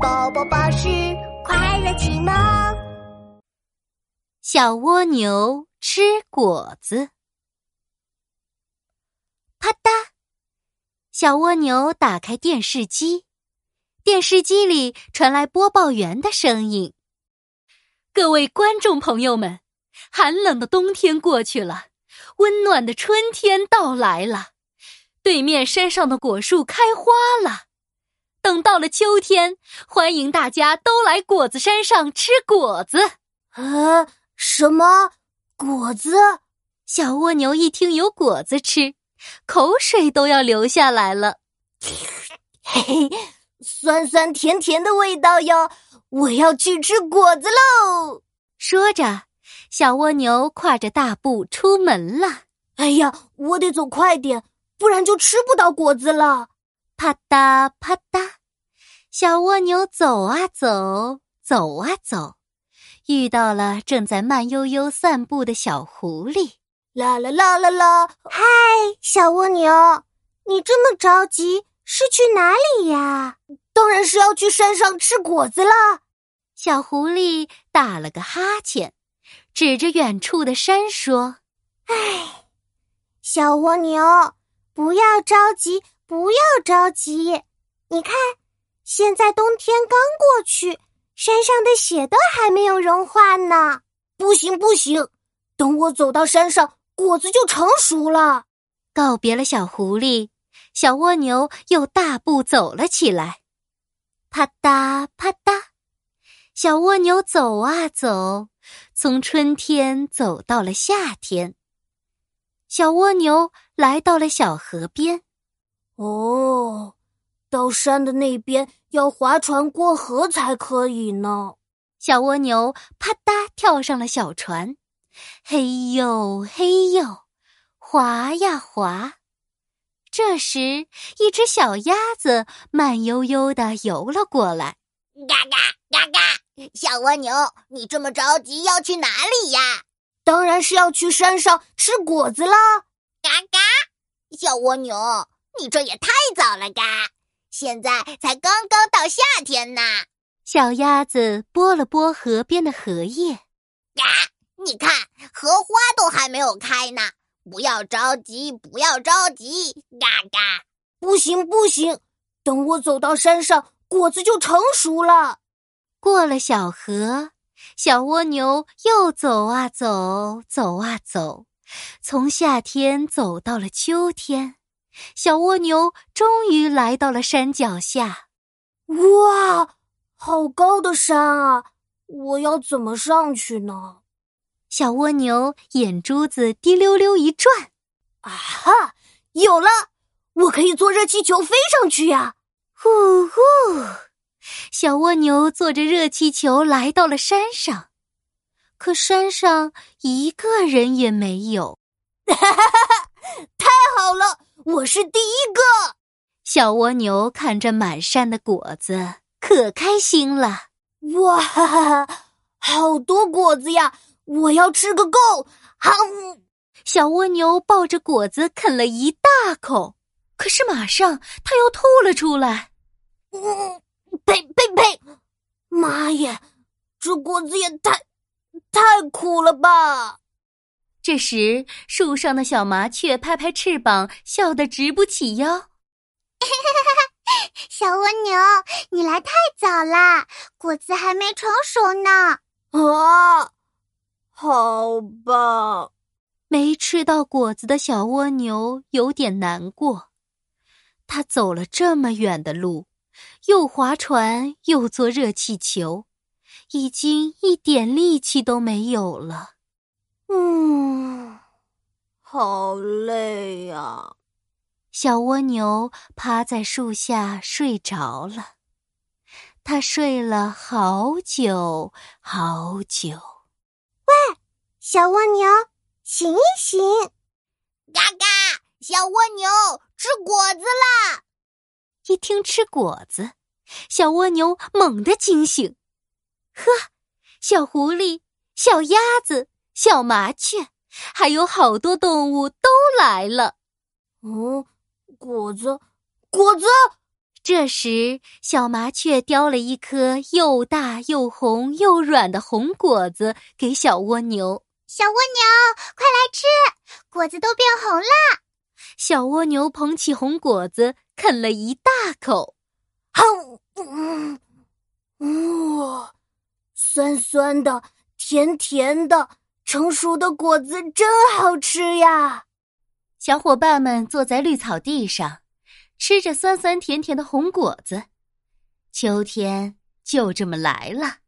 宝宝巴士快乐启蒙。小蜗牛吃果子，啪嗒！小蜗牛打开电视机，电视机里传来播报员的声音：“各位观众朋友们，寒冷的冬天过去了，温暖的春天到来了。对面山上的果树开花了。”等到了秋天，欢迎大家都来果子山上吃果子。啊，什么果子？小蜗牛一听有果子吃，口水都要流下来了。嘿嘿，酸酸甜甜的味道哟！我要去吃果子喽！说着，小蜗牛跨着大步出门了。哎呀，我得走快点，不然就吃不到果子了。啪嗒啪嗒。小蜗牛走啊走，走啊走，遇到了正在慢悠悠散步的小狐狸。啦啦啦啦啦！嗨，小蜗牛，你这么着急是去哪里呀？当然是要去山上吃果子啦。小狐狸打了个哈欠，指着远处的山说：“唉，小蜗牛，不要着急，不要着急，你看。”现在冬天刚过去，山上的雪都还没有融化呢。不行不行，等我走到山上，果子就成熟了。告别了小狐狸，小蜗牛又大步走了起来。啪嗒啪嗒，小蜗牛走啊走，从春天走到了夏天。小蜗牛来到了小河边。哦。到山的那边要划船过河才可以呢。小蜗牛啪嗒跳上了小船，嘿呦嘿呦，划呀划。这时，一只小鸭子慢悠悠的游了过来。嘎嘎嘎嘎！小蜗牛，你这么着急要去哪里呀？当然是要去山上吃果子啦！嘎嘎！小蜗牛，你这也太早了，嘎。现在才刚刚到夏天呢。小鸭子拨了拨河边的荷叶，呀，你看，荷花都还没有开呢。不要着急，不要着急，嘎嘎！不行不行，等我走到山上，果子就成熟了。过了小河，小蜗牛又走啊走，走啊走，从夏天走到了秋天。小蜗牛终于来到了山脚下，哇，好高的山啊！我要怎么上去呢？小蜗牛眼珠子滴溜溜一转，啊哈，有了！我可以坐热气球飞上去呀！呼呼，小蜗牛坐着热气球来到了山上，可山上一个人也没有。哈哈哈哈！太好了！我是第一个小蜗牛，看着满山的果子，可开心了。哇，好多果子呀！我要吃个够。好，小蜗牛抱着果子啃了一大口，可是马上它又吐了出来。嗯，呸呸呸！妈耶，这果子也太太苦了吧！这时，树上的小麻雀拍拍翅膀，笑得直不起腰。小蜗牛，你来太早啦，果子还没成熟呢。啊，好吧。没吃到果子的小蜗牛有点难过。它走了这么远的路，又划船又坐热气球，已经一点力气都没有了。嗯，好累呀！小蜗牛趴在树下睡着了，它睡了好久好久。喂，小蜗牛，醒一醒！嘎嘎，小蜗牛吃果子啦！一听吃果子，小蜗牛猛地惊醒。呵，小狐狸，小鸭子。小麻雀，还有好多动物都来了。嗯，果子，果子，这时，小麻雀叼了一颗又大又红又软的红果子给小蜗牛。小蜗牛，快来吃，果子都变红了。小蜗牛捧起红果子，啃了一大口，哼，嗯，哇，酸酸的，甜甜的，成熟的果子真好吃呀！小伙伴们坐在绿草地上。吃着酸酸甜甜的红果子，秋天就这么来了。